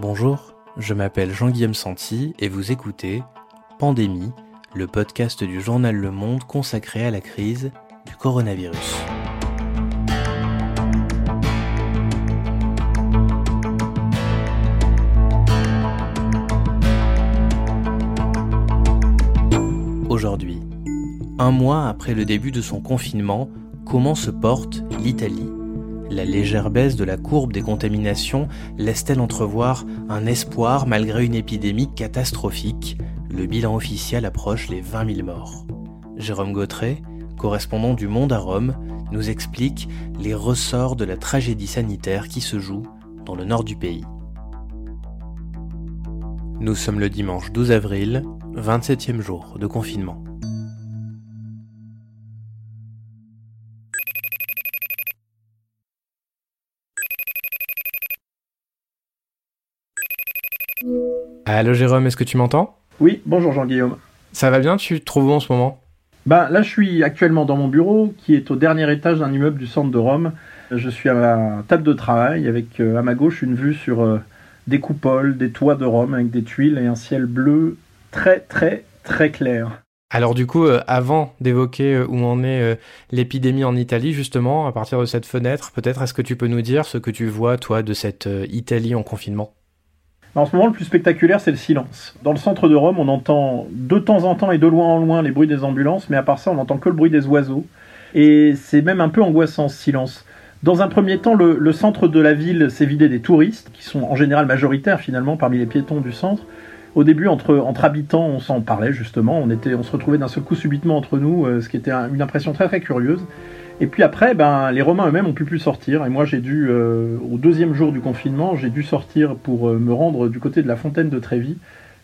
Bonjour, je m'appelle Jean-Guillaume Santi et vous écoutez Pandémie, le podcast du journal Le Monde consacré à la crise du coronavirus. Aujourd'hui, un mois après le début de son confinement, comment se porte l'Italie la légère baisse de la courbe des contaminations laisse-t-elle entrevoir un espoir malgré une épidémie catastrophique? Le bilan officiel approche les 20 000 morts. Jérôme Gautret, correspondant du Monde à Rome, nous explique les ressorts de la tragédie sanitaire qui se joue dans le nord du pays. Nous sommes le dimanche 12 avril, 27e jour de confinement. Allô Jérôme, est-ce que tu m'entends? Oui, bonjour Jean-Guillaume. Ça va bien, tu te trouves où en ce moment? Ben, Là, je suis actuellement dans mon bureau qui est au dernier étage d'un immeuble du centre de Rome. Je suis à ma table de travail avec euh, à ma gauche une vue sur euh, des coupoles, des toits de Rome avec des tuiles et un ciel bleu très très très clair. Alors du coup, euh, avant d'évoquer où en est l'épidémie en Italie, justement, à partir de cette fenêtre, peut-être est-ce que tu peux nous dire ce que tu vois, toi, de cette Italie en confinement? En ce moment, le plus spectaculaire, c'est le silence. Dans le centre de Rome, on entend de temps en temps et de loin en loin les bruits des ambulances, mais à part ça, on n'entend que le bruit des oiseaux. Et c'est même un peu angoissant, ce silence. Dans un premier temps, le, centre de la ville s'est vidé des touristes, qui sont en général majoritaires finalement parmi les piétons du centre. Au début, entre, habitants, on s'en parlait justement, on, était, on se retrouvait d'un seul coup subitement entre nous, euh, ce qui était une impression très très curieuse. Et puis après, ben, les Romains eux-mêmes ont pu sortir. Et moi, j'ai dû, euh, au deuxième jour du confinement, j'ai dû sortir pour euh, me rendre du côté de la fontaine de Trévis.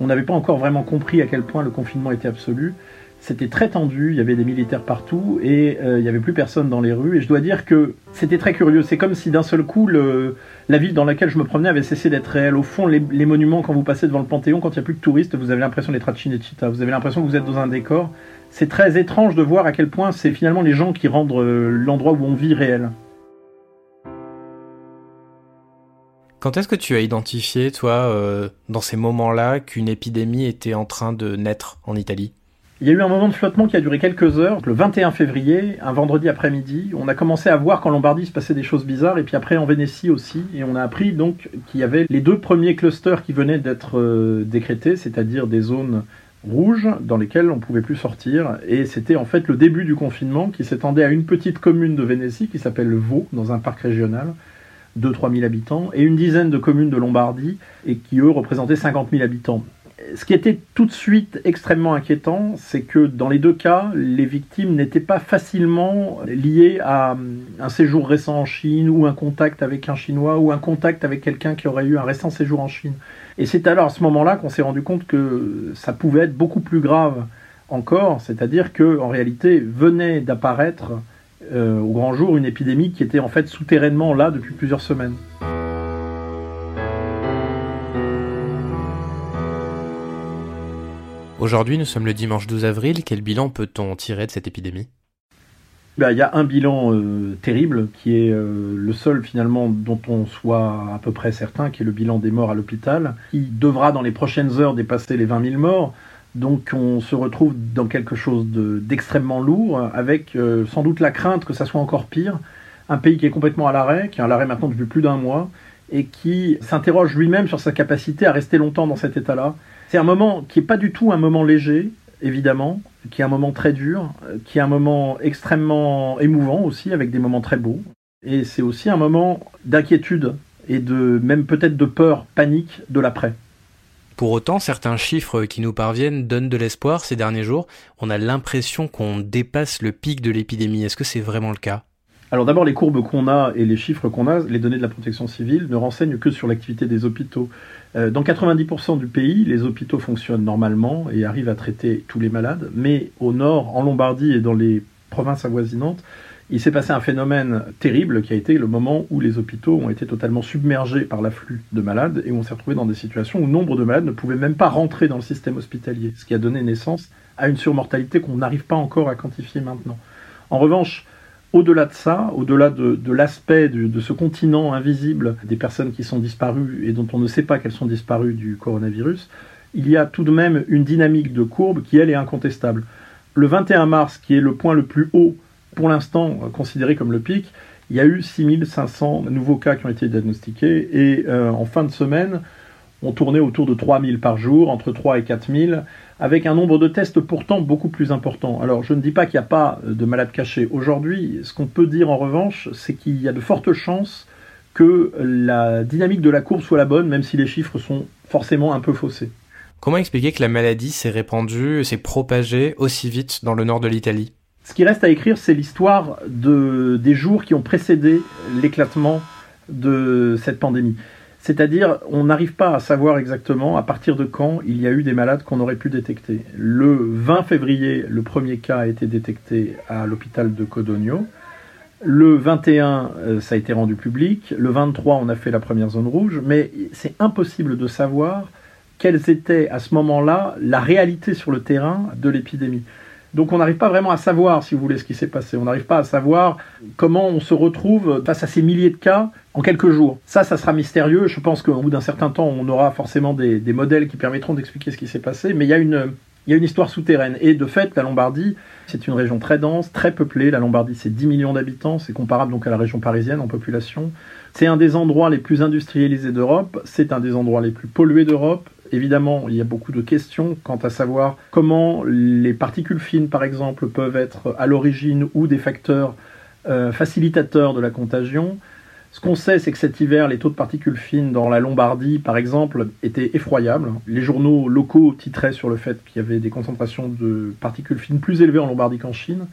On n'avait pas encore vraiment compris à quel point le confinement était absolu. C'était très tendu, il y avait des militaires partout et euh, il n'y avait plus personne dans les rues. Et je dois dire que c'était très curieux. C'est comme si d'un seul coup, la ville dans laquelle je me promenais avait cessé d'être réelle. Au fond, les, les, monuments, quand vous passez devant le Panthéon, quand il n'y a plus de touristes, vous avez l'impression d'être à Cinecittà. Vous avez l'impression que vous êtes dans un décor c'est très étrange de voir à quel point c'est finalement les gens qui rendent euh, l'endroit où on vit réel. Quand est-ce que tu as identifié, toi, euh, dans ces moments-là, qu'une épidémie était en train de naître en Italie? Il y a eu un moment de flottement qui a duré quelques heures. Le 21 février, un vendredi après-midi, on a commencé à voir qu'en Lombardie se passait des choses bizarres, et puis après en Vénétie aussi. Et on a appris donc qu'il y avait les deux premiers clusters qui venaient d'être euh, décrétés, c'est-à-dire des zones rouges dans lesquels on ne pouvait plus sortir. Et c'était en fait le début du confinement qui s'étendait à une petite commune de Vénétie qui s'appelle Vaux, dans un parc régional, 2-3 000 habitants, et une dizaine de communes de Lombardie, et qui eux représentaient 50 000 habitants. Ce qui était tout de suite extrêmement inquiétant, c'est que dans les deux cas, les victimes n'étaient pas facilement liées à un séjour récent en Chine, ou un contact avec un Chinois, ou un contact avec quelqu'un qui aurait eu un récent séjour en Chine. Et c'est alors à ce moment-là qu'on s'est rendu compte que ça pouvait être beaucoup plus grave encore, c'est-à-dire que en réalité venait d'apparaître euh, au grand jour une épidémie qui était en fait souterrainement là depuis plusieurs semaines. Aujourd'hui, nous sommes le dimanche 12 avril. Quel bilan peut-on tirer de cette épidémie? Bah, il y a un bilan euh, terrible qui est euh, le seul finalement dont on soit à peu près certain, qui est le bilan des morts à l'hôpital, qui devra dans les prochaines heures dépasser les 20 000 morts. Donc on se retrouve dans quelque chose d'extrêmement lourd, avec euh, sans doute la crainte que ça soit encore pire. Un pays qui est complètement à l'arrêt, qui est à l'arrêt maintenant depuis plus d'un mois, et qui s'interroge lui-même sur sa capacité à rester longtemps dans cet état-là. C'est un moment qui n'est pas du tout un moment léger, évidemment, qui est un moment très dur, qui est un moment extrêmement émouvant aussi, avec des moments très beaux. Et c'est aussi un moment d'inquiétude et de même peut-être de peur, panique de l'après. Pour autant, certains chiffres qui nous parviennent donnent de l'espoir ces derniers jours. On a l'impression qu'on dépasse le pic de l'épidémie. Est-ce que c'est vraiment le cas? Alors d'abord, les courbes qu'on a et les chiffres qu'on a, les données de la protection civile, ne renseignent que sur l'activité des hôpitaux. Euh, dans 90% du pays, les hôpitaux fonctionnent normalement et arrivent à traiter tous les malades, mais au nord, en Lombardie et dans les provinces avoisinantes, il s'est passé un phénomène terrible qui a été le moment où les hôpitaux ont été totalement submergés par l'afflux de malades et on s'est retrouvé dans des situations où nombre de malades ne pouvaient même pas rentrer dans le système hospitalier, ce qui a donné naissance à une surmortalité qu'on n'arrive pas encore à quantifier maintenant. En revanche, Au-delà de ça, au-delà de, l'aspect de, ce continent invisible des personnes qui sont disparues et dont on ne sait pas qu'elles sont disparues du coronavirus, il y a tout de même une dynamique de courbe qui, elle, est incontestable. Le 21 mars, qui est le point le plus haut, pour l'instant considéré comme le pic, il y a eu 6500 nouveaux cas qui ont été diagnostiqués et euh, en fin de semaine, on tournait autour de 3000 par jour, entre 3 et 4000 avec un nombre de tests pourtant beaucoup plus important. Alors je ne dis pas qu'il n'y a pas de malades cachés aujourd'hui, ce qu'on peut dire en revanche, c'est qu'il y a de fortes chances que la dynamique de la courbe soit la bonne, même si les chiffres sont forcément un peu faussés. Comment expliquer que la maladie s'est répandue, s'est propagée aussi vite dans le nord de l'Italie? Ce qui reste à écrire, c'est l'histoire de, des jours qui ont précédé l'éclatement de cette pandémie. C'est-à-dire, on n'arrive pas à savoir exactement à partir de quand il y a eu des malades qu'on aurait pu détecter. Le 20 février, le premier cas a été détecté à l'hôpital de Codogno. Le 21, euh, ça a été rendu public. Le 23, on a fait la première zone rouge. Mais c'est impossible de savoir quelles étaient à ce moment-là la réalité sur le terrain de l'épidémie. Donc on n'arrive pas vraiment à savoir, si vous voulez, ce qui s'est passé. On n'arrive pas à savoir comment on se retrouve face à ces milliers de cas en quelques jours. Ça, ça sera mystérieux. Je pense qu'au bout d'un certain temps, on aura forcément des, modèles qui permettront d'expliquer ce qui s'est passé. Mais il y a une, il y a une histoire souterraine. Et de fait, la Lombardie, c'est une région très dense, très peuplée. La Lombardie, c'est 10 millions d'habitants. C'est comparable donc à la région parisienne en population. C'est un des endroits les plus industrialisés d'Europe. C'est un des endroits les plus pollués d'Europe. Évidemment, il y a beaucoup de questions quant à savoir comment les particules fines, par exemple, peuvent être à l'origine ou des facteurs euh, facilitateurs de la contagion. Ce qu'on sait, c'est que cet hiver, les taux de particules fines dans la Lombardie, par exemple, étaient effroyables. Les journaux locaux titraient sur le fait qu'il y avait des concentrations de particules fines plus élevées en Lombardie qu'en Chine.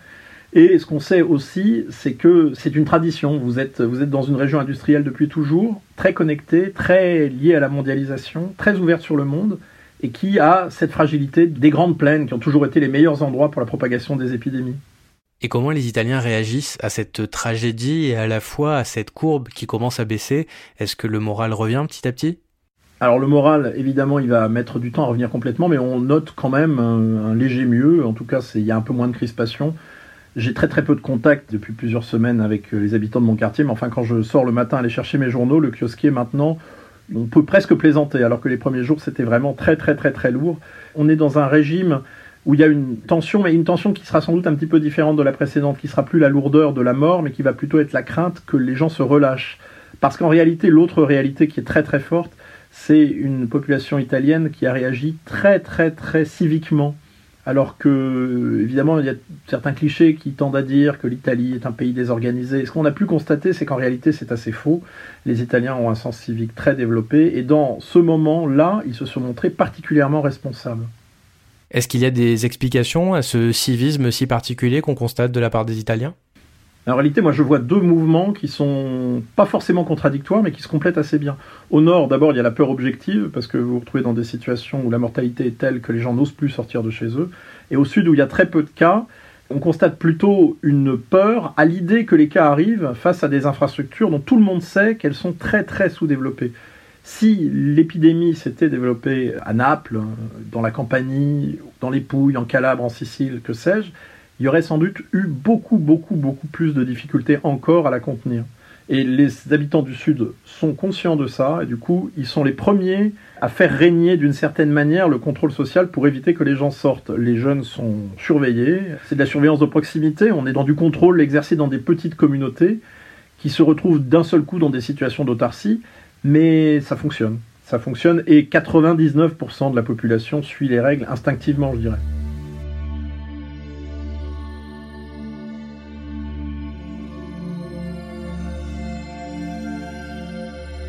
Et ce qu'on sait aussi, c'est que c'est une tradition. Vous êtes, vous êtes dans une région industrielle depuis toujours, très connectée, très liée à la mondialisation, très ouverte sur le monde, et qui a cette fragilité des grandes plaines qui ont toujours été les meilleurs endroits pour la propagation des épidémies. Et comment les Italiens réagissent à cette tragédie et à la fois à cette courbe qui commence à baisser? Est-ce que le moral revient petit à petit? Alors le moral, évidemment, il va mettre du temps à revenir complètement, mais on note quand même un, un léger mieux. En tout cas, il y a un peu moins de crispation. J'ai très très peu de contact depuis plusieurs semaines avec euh, les habitants de mon quartier, mais enfin quand je sors le matin aller chercher mes journaux, le kiosquier maintenant, on peut presque plaisanter, alors que les premiers jours c'était vraiment très très très très lourd. On est dans un régime où il y a une tension, mais une tension qui sera sans doute un petit peu différente de la précédente, qui sera plus la lourdeur de la mort, mais qui va plutôt être la crainte que les gens se relâchent. Parce qu'en réalité, l'autre réalité qui est très très forte, c'est une population italienne qui a réagi très très très civiquement alors que, évidemment, il y a certains clichés qui tendent à dire que l'Italie est un pays désorganisé. Ce qu'on a pu constater, c'est qu'en réalité, c'est assez faux. Les Italiens ont un sens civique très développé, et dans ce moment-là, ils se sont montrés particulièrement responsables. Est-ce qu'il y a des explications à ce civisme si particulier qu'on constate de la part des Italiens? En réalité, moi, je vois deux mouvements qui sont pas forcément contradictoires, mais qui se complètent assez bien. Au nord, d'abord, il y a la peur objective, parce que vous vous retrouvez dans des situations où la mortalité est telle que les gens n'osent plus sortir de chez eux. Et au sud, où il y a très peu de cas, on constate plutôt une peur à l'idée que les cas arrivent face à des infrastructures dont tout le monde sait qu'elles sont très très sous-développées. Si l'épidémie s'était développée à Naples, dans la Campanie, dans les Pouilles, en Calabre, en Sicile, que sais-je, il y aurait sans doute eu beaucoup, beaucoup, beaucoup plus de difficultés encore à la contenir. Et les habitants du Sud sont conscients de ça, et du coup, ils sont les premiers à faire régner d'une certaine manière le contrôle social pour éviter que les gens sortent. Les jeunes sont surveillés, c'est de la surveillance de proximité, on est dans du contrôle exercé dans des petites communautés qui se retrouvent d'un seul coup dans des situations d'autarcie, mais ça fonctionne. Ça fonctionne, et 99% de la population suit les règles instinctivement, je dirais.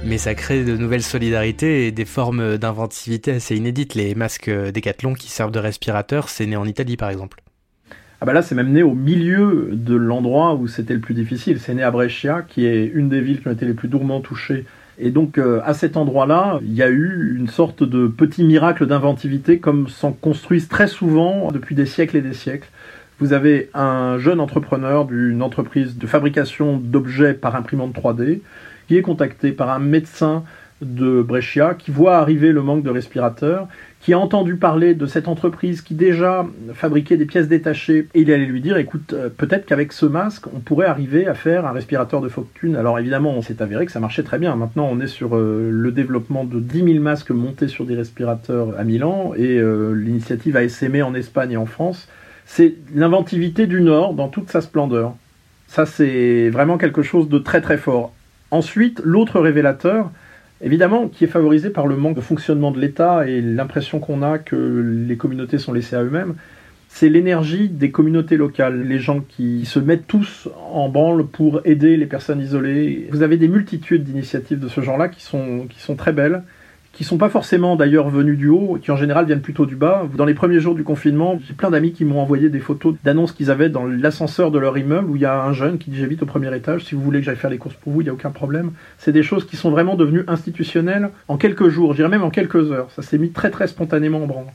Mais ça crée de nouvelles solidarités et des formes d'inventivité assez inédites. Les masques Decathlon qui servent de respirateurs, c'est né en Italie par exemple. Ah bah là, c'est même né au milieu de l'endroit où c'était le plus difficile. C'est né à Brescia, qui est une des villes qui ont été les plus durement touchées. Et donc, euh, à cet endroit-là, il y a eu une sorte de petit miracle d'inventivité, comme s'en construisent très souvent depuis des siècles et des siècles. Vous avez un jeune entrepreneur d'une entreprise de fabrication d'objets par imprimante 3D qui est contacté par un médecin de Brescia qui voit arriver le manque de respirateurs, qui a entendu parler de cette entreprise qui déjà fabriquait des pièces détachées. Et il allait lui dire écoute euh, peut-être qu'avec ce masque on pourrait arriver à faire un respirateur de fortune. Alors évidemment on s'est avéré que ça marchait très bien. Maintenant on est sur euh, le développement de 10 000 masques montés sur des respirateurs à Milan et euh, l'initiative a essaimé en Espagne et en France. C'est l'inventivité du Nord dans toute sa splendeur. Ça c'est vraiment quelque chose de très très fort ensuite l'autre révélateur évidemment, qui est favorisé par le manque de fonctionnement de l'État et l'impression qu'on a que les communautés sont laissées à eux-mêmes, c'est l'énergie des communautés locales, les gens qui se mettent tous en branle pour aider les personnes isolées. Vous avez des multitudes d'initiatives de ce genre-là qui sont, qui sont très belles, qui sont pas forcément d'ailleurs venus du haut, qui en général viennent plutôt du bas. Dans les premiers jours du confinement, j'ai plein d'amis qui m'ont envoyé des photos d'annonces qu'ils avaient dans l'ascenseur de leur immeuble où il y a un jeune qui dit j'habite au premier étage, si vous voulez que j'aille faire les courses pour vous, il n'y a aucun problème. C'est des choses qui sont vraiment devenues institutionnelles en quelques jours, je dirais même en quelques heures. Ça s'est mis très très spontanément en branle.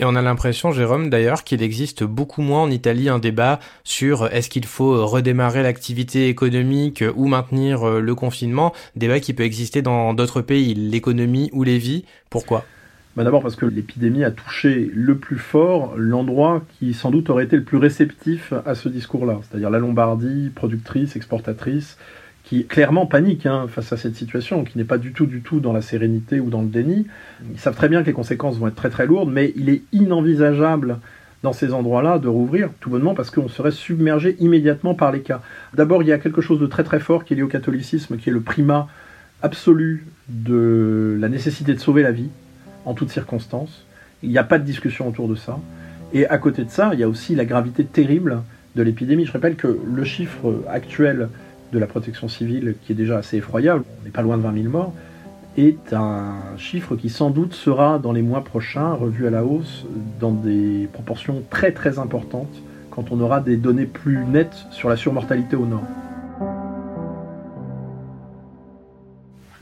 Et on a l'impression, Jérôme, d'ailleurs, qu'il existe beaucoup moins en Italie un débat sur est-ce qu'il faut redémarrer l'activité économique ou maintenir euh, le confinement, débat qui peut exister dans d'autres pays, l'économie ou les vies. Pourquoi? Bah D'abord parce que l'épidémie a touché le plus fort l'endroit qui sans doute aurait été le plus réceptif à ce discours-là, c'est-à-dire la Lombardie, productrice, exportatrice, qui clairement panique hein, face à cette situation, qui n'est pas du tout, du tout dans la sérénité ou dans le déni. Ils savent très bien que les conséquences vont être très très lourdes, mais il est inenvisageable dans ces endroits-là de rouvrir, tout bonnement parce qu'on serait submergé immédiatement par les cas. D'abord, il y a quelque chose de très très fort qui est lié au catholicisme, qui est le primat absolu de la nécessité de sauver la vie en toutes circonstances. Il n'y a pas de discussion autour de ça. Et à côté de ça, il y a aussi la gravité terrible de l'épidémie. Je rappelle que le chiffre actuel de la protection civile, qui est déjà assez effroyable, on n'est pas loin de 20 000 morts, est un chiffre qui sans doute sera dans les mois prochains revu à la hausse dans des proportions très très importantes quand on aura des données plus nettes sur la surmortalité au nord.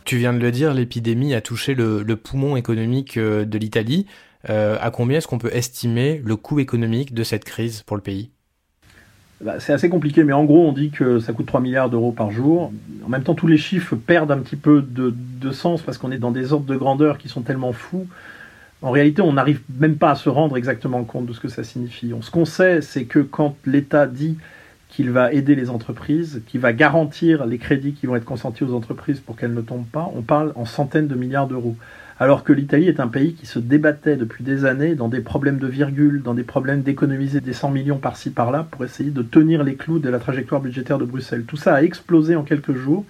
Tu viens de le dire, l'épidémie a touché le, poumon économique euh, de l'Italie. Euh, à combien est-ce qu'on peut estimer le coût économique de cette crise pour le pays? Bah, c'est assez compliqué, mais en gros, on dit que ça coûte 3 milliards d'euros par jour. En même temps, tous les chiffres perdent un petit peu de, sens parce qu'on est dans des ordres de grandeur qui sont tellement fous. En réalité, on n'arrive même pas à se rendre exactement compte de ce que ça signifie. Ce qu'on sait, c'est que quand l'État dit qu'il va aider les entreprises, qu'il va garantir les crédits qui vont être consentis aux entreprises pour qu'elles ne tombent pas, on parle en centaines de milliards d'euros alors que l'Italie est un pays qui se débattait depuis des années dans des problèmes de virgule, dans des problèmes d'économiser des 100 millions par-ci par-là pour essayer de tenir les clous de la trajectoire budgétaire de Bruxelles. Tout ça a explosé en quelques jours.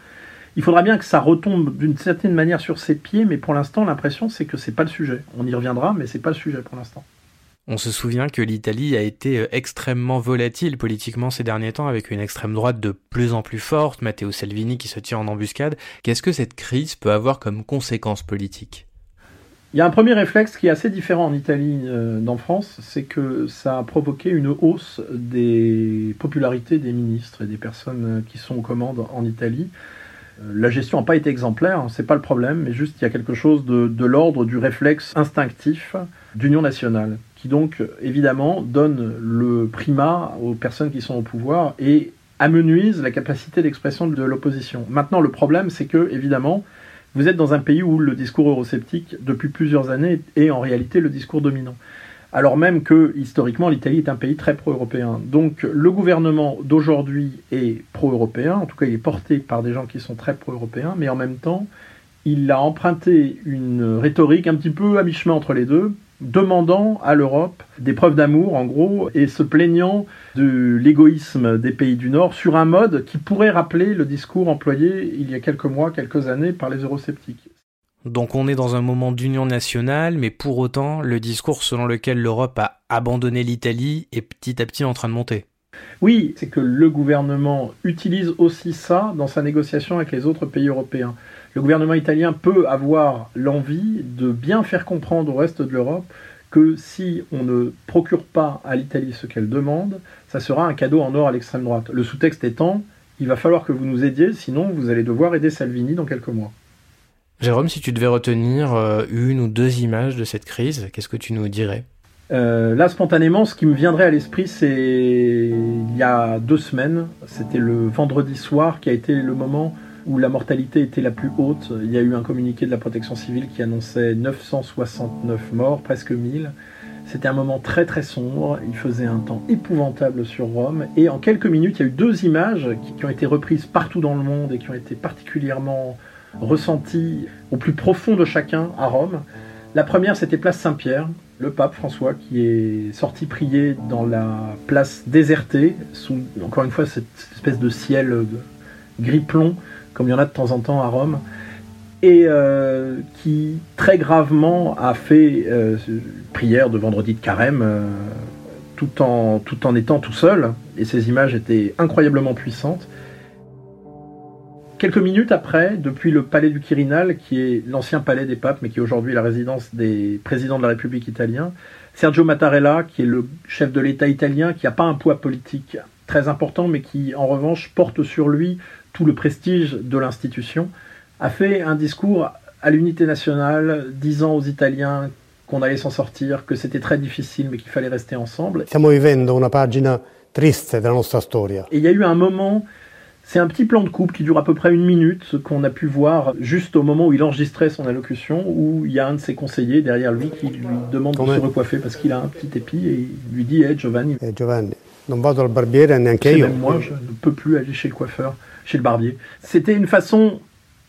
Il faudra bien que ça retombe d'une certaine manière sur ses pieds, mais pour l'instant, l'impression c'est que c'est pas le sujet. On y reviendra, mais c'est pas le sujet pour l'instant. On se souvient que l'Italie a été euh, extrêmement volatile politiquement ces derniers temps avec une extrême droite de plus en plus forte, Matteo Salvini qui se tient en embuscade. Qu'est-ce que cette crise peut avoir comme conséquence politique il y a un premier réflexe qui est assez différent en Italie euh, d'en France, c'est que ça a provoqué une hausse des popularités des ministres et des personnes qui sont aux commandes en Italie. Euh, la gestion n'a pas été exemplaire, hein, c'est pas le problème, mais juste il y a quelque chose de l'ordre du réflexe instinctif d'union nationale, qui donc évidemment donne le primat aux personnes qui sont au pouvoir et amenuise la capacité d'expression de l'opposition. Maintenant, le problème, c'est que évidemment, vous êtes dans un pays où le discours eurosceptique, depuis plusieurs années, est en réalité le discours dominant. Alors même que, historiquement, l'Italie est un pays très pro-européen. Donc le gouvernement d'aujourd'hui est pro-européen, en tout cas il est porté par des gens qui sont très pro-européens, mais en même temps, il a emprunté une rhétorique un petit peu à mi-chemin entre les deux, demandant à l'Europe des preuves d'amour, en gros, et se plaignant de l'égoïsme des pays du Nord sur un mode qui pourrait rappeler le discours employé il y a quelques mois, quelques années par les eurosceptiques. Donc on est dans un moment d'union nationale, mais pour autant, le discours selon lequel l'Europe a abandonné l'Italie est petit à petit en train de monter. Oui, c'est que le gouvernement utilise aussi ça dans sa négociation avec les autres pays européens le gouvernement italien peut avoir l'envie de bien faire comprendre au reste de l'Europe que si on ne procure pas à l'Italie ce qu'elle demande, ça sera un cadeau en or à l'extrême droite. Le sous-texte étant, il va falloir que vous nous aidiez, sinon vous allez devoir aider Salvini dans quelques mois. Jérôme, si tu devais retenir euh, une ou deux images de cette crise, qu'est-ce que tu nous dirais? Euh, là, spontanément, ce qui me viendrait à l'esprit, c'est il y a deux semaines, c'était le vendredi soir qui a été le moment où la mortalité était la plus haute. Il y a eu un communiqué de la protection civile qui annonçait 969 morts, presque 1000. C'était un moment très très sombre, il faisait un temps épouvantable sur Rome, et en quelques minutes, il y a eu deux images qui, ont été reprises partout dans le monde et qui ont été particulièrement ressenties au plus profond de chacun à Rome. La première, c'était Place Saint-Pierre, le pape François qui est sorti prier dans la place désertée, sous encore une fois cette espèce de ciel gris plomb, comme il y en a de temps en temps à Rome et euh, qui très gravement a fait euh, prière de vendredi de carême euh, tout, en, tout en étant tout seul. Et ces images étaient incroyablement puissantes. Quelques minutes après, depuis le palais du Quirinal, qui est l'ancien palais des papes, mais qui est aujourd'hui la résidence des présidents de la République italienne, Sergio Mattarella, qui est le chef de l'État italien, qui n'a pas un poids politique très important, mais qui en revanche porte sur lui tout le prestige de l'institution, a fait un discours à l'unité nationale, disant aux Italiens qu'on allait s'en sortir, que c'était très difficile, mais qu'il fallait rester ensemble. Stiamo vivendo una pagina triste della nostra storia. Et il y a eu un moment, c'est un petit plan de coupe qui dure à peu près une minute, qu'on a pu voir juste au moment où il enregistrait son allocution, où il y a un de ses conseillers derrière lui qui lui demande de se recoiffer parce qu'il a un petit épi et il lui dit hey, Giovanni. Eh, Giovanni, non vado al barbiere neanche io. Même moi, je ne peux plus aller chez le coiffeur, chez le barbier. C'était une façon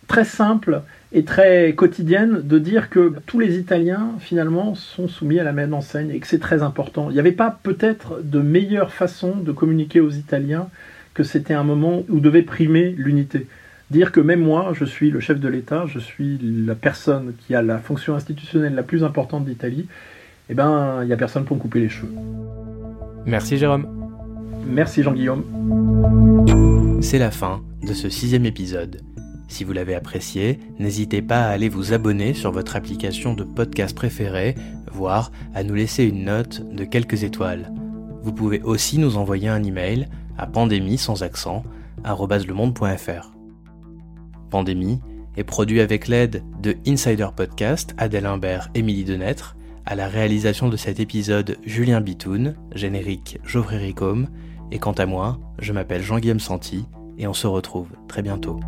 très simple et très quotidienne de dire que tous les Italiens finalement sont soumis à la même enseigne et que c'est très important. Il n'y avait pas peut-être de meilleure façon de communiquer aux Italiens que c'était un moment où devait primer l'unité. Dire que même moi, je suis le chef de l'État, je suis la personne qui a la fonction institutionnelle la plus importante d'Italie, eh ben, il n'y a personne pour me couper les cheveux. Merci Jérôme. Merci Jean-Guillaume. C'est la fin de ce sixième épisode. Si vous l'avez apprécié, n'hésitez pas à aller vous abonner sur votre application de podcast préférée, voire à nous laisser une note de quelques étoiles. Vous pouvez aussi nous envoyer un email à pandémie sans accent @lemonde.fr. Pandémie est produit avec l'aide de Insider Podcast, Adèle Imbert, Émilie Denêtre, à la réalisation de cet épisode Julien Bitoun, générique Geoffrey Ricôme, et quant à moi, je m'appelle Jean-Guillaume Santi, et on se retrouve très bientôt.